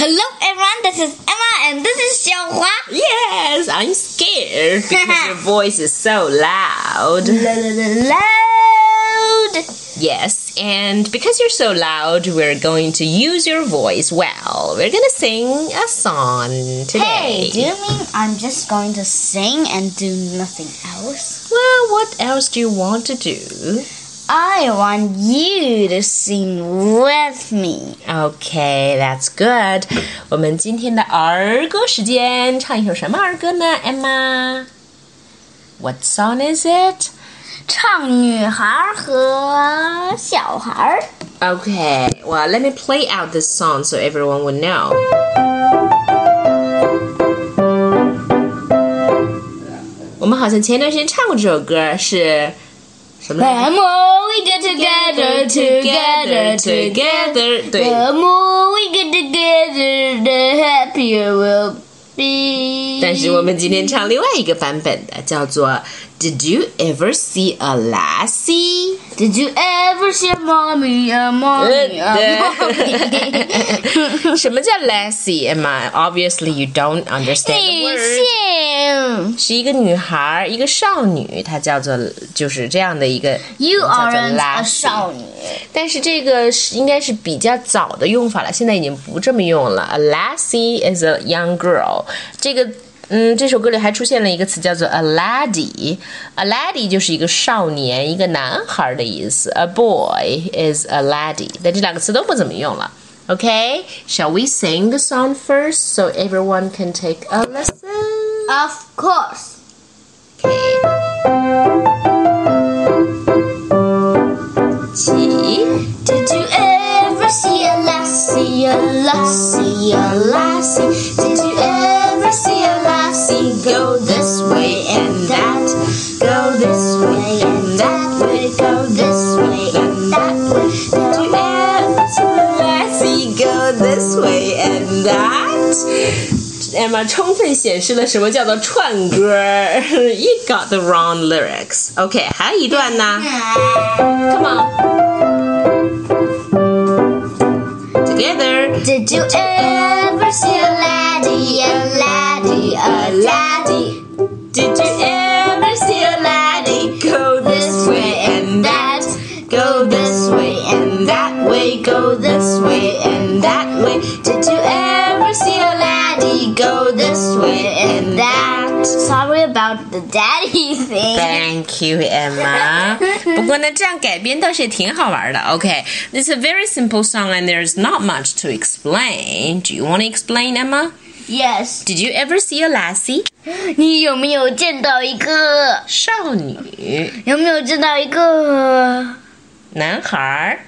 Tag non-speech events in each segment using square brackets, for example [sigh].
Hello everyone, this is Emma and this is Xiaohua. Yes, I'm scared because your [laughs] voice is so loud. Loud. Yes, and because you're so loud, we're going to use your voice well. We're gonna sing a song today. Hey, do you mean I'm just going to sing and do nothing else? well, what else do you want to do? I want you to sing with me. Okay, that's good. [laughs] 我们今天的儿歌时间，唱一首什么儿歌呢，Emma? What song is it? 唱女孩和小孩。 Okay, well, let me play out this song so everyone will know. [laughs] 我们好像前段时间唱过这首歌，是什么来着 The more we Get together, together, together. The more we get together, the happier we'll be. 但是我们今天唱另外一个版本的，叫做 Did you ever see a lassie？ Did you ever see a mommy, a mommy, a mommy? [laughs] 什么叫 lassie？Emma，obviously you don't understand the 女 word。性。是一个女孩，一个少女，她叫做就是这样的一个 You 叫做 aren't a lassie 少女。但是这个是应该是比较早的用法了，现在已经不这么用了。A lassie is a young girl。这个， 嗯，这首歌里还出现了一个词叫做 a laddie。A laddie 就是一个少年，一个男孩的意思。A boy is a laddie，但这两个词都不怎么用了。Okay, shall we sing the song first so everyone can take a listen? Of course. Emma 充分显示了什么叫做串歌儿。You [laughs] got the wrong lyrics. OK，还有一段呢。Come on. Together. Did you ever see a laddie, a laddie, a laddie? Did you ever see a laddie go this way and that? Go this way and that way, go this about the daddy thing. Thank you, Emma. [laughs] 不过呢，这样改编倒是也挺好玩的。OK, it's a very simple song and there's not much to explain. Do you want to explain, Emma? Yes. Did you ever see a lassie? 你有没有见到一个？少女，有没有见到一个？男孩儿。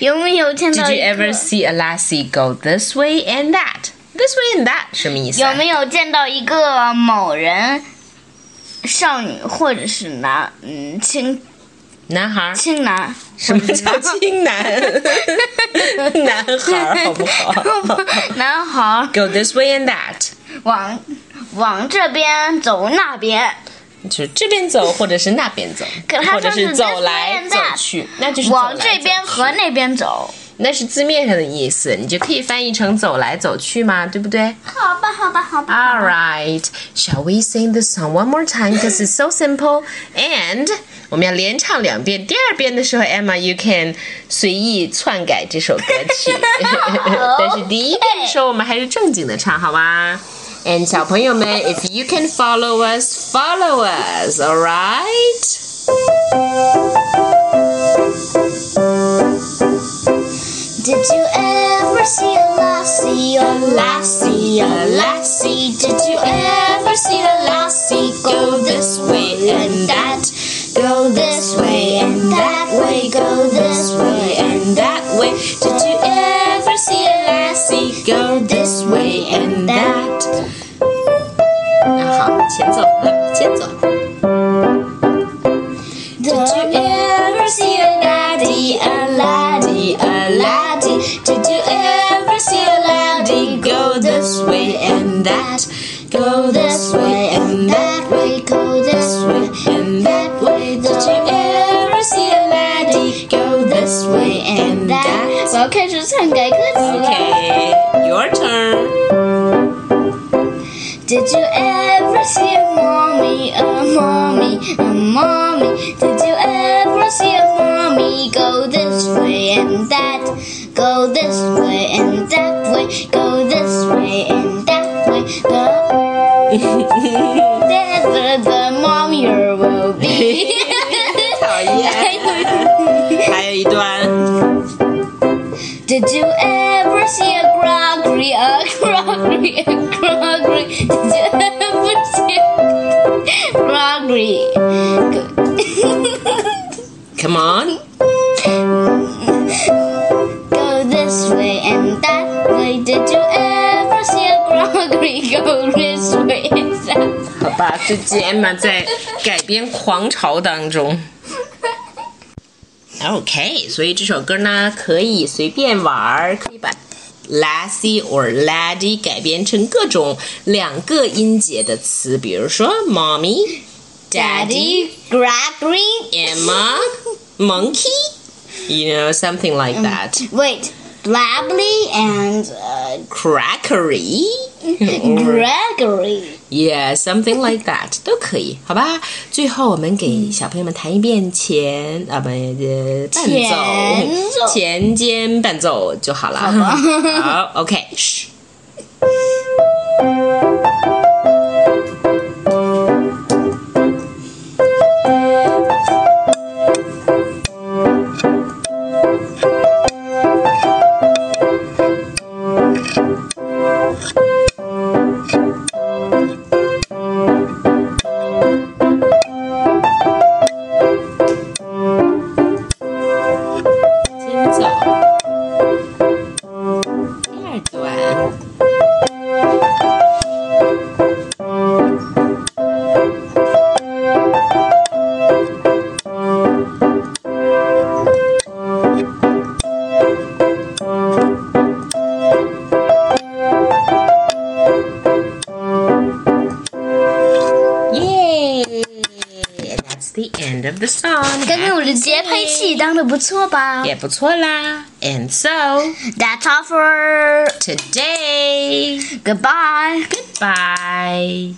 有没有见 Did 到 you 一 ever 个？ see a lassie go this way and that? This way and that 什么意思、啊？有没有见到一个某人？ 少女或者是男，嗯，青男孩儿？青男，什么叫青男？[laughs] 男孩儿好不好男孩？Go this way and that，往往这边走那边，就是这边走，或者是那边走，可他或者是是走来走去，那就是走往这边和那边走。那是字面上的意思，你就可以翻译成走来走去嘛，对不对好吧，好吧，好吧。？All right, shall we sing the song one more time because it's so simple? And 我们要连唱两遍，第二遍的时候，Emma，you can 随意篡改这首歌曲。但是第一遍的时候，我们还是正经的唱，好吗？And 小朋友们，if you can follow us, follow us, all right? Did you ever see a lassie, a lassie, a lassie? Did you ever see a lassie go this way and that? Go this way and that way, go this way and that way. Did you ever see a lassie go this way and that? 那好，前奏，来，前奏。 that? Go this way and that way, go this way and that way. Did you ever see a laddie go this way and that? 我要开始篡改歌词了。 Okay, your turn. Did you ever see a mommy, a mommy, a mommy? Did you ever see a mommy go this way and that? Go this way and that way, go this way Did you ever see a groggery, a groggery, a groggery? Did you ever see a groggery? Come on. Go this way and that way. Did you ever see a groggery? Go this way and that way. 好吧，这集 Emma 在改编狂潮当中。 OK，所以这首歌呢可以随便玩儿，可以把 lassie or laddie 改编成各种两个音节的词，比如说 mommy、daddy、 Daddy, groggery. Emma、monkey。You know, something like that. Wait, blabbly and uh, Crackery. [laughs] Gregory. Yeah, something like that 都可以，好吧？最后我们给小朋友们弹一遍前啊不呃伴前奏奏前间伴奏就好了。好，[laughs] OK，the end of the song. 刚刚我的节拍器当的不错吧也不错啦。And so That's all for today, goodbye. bye.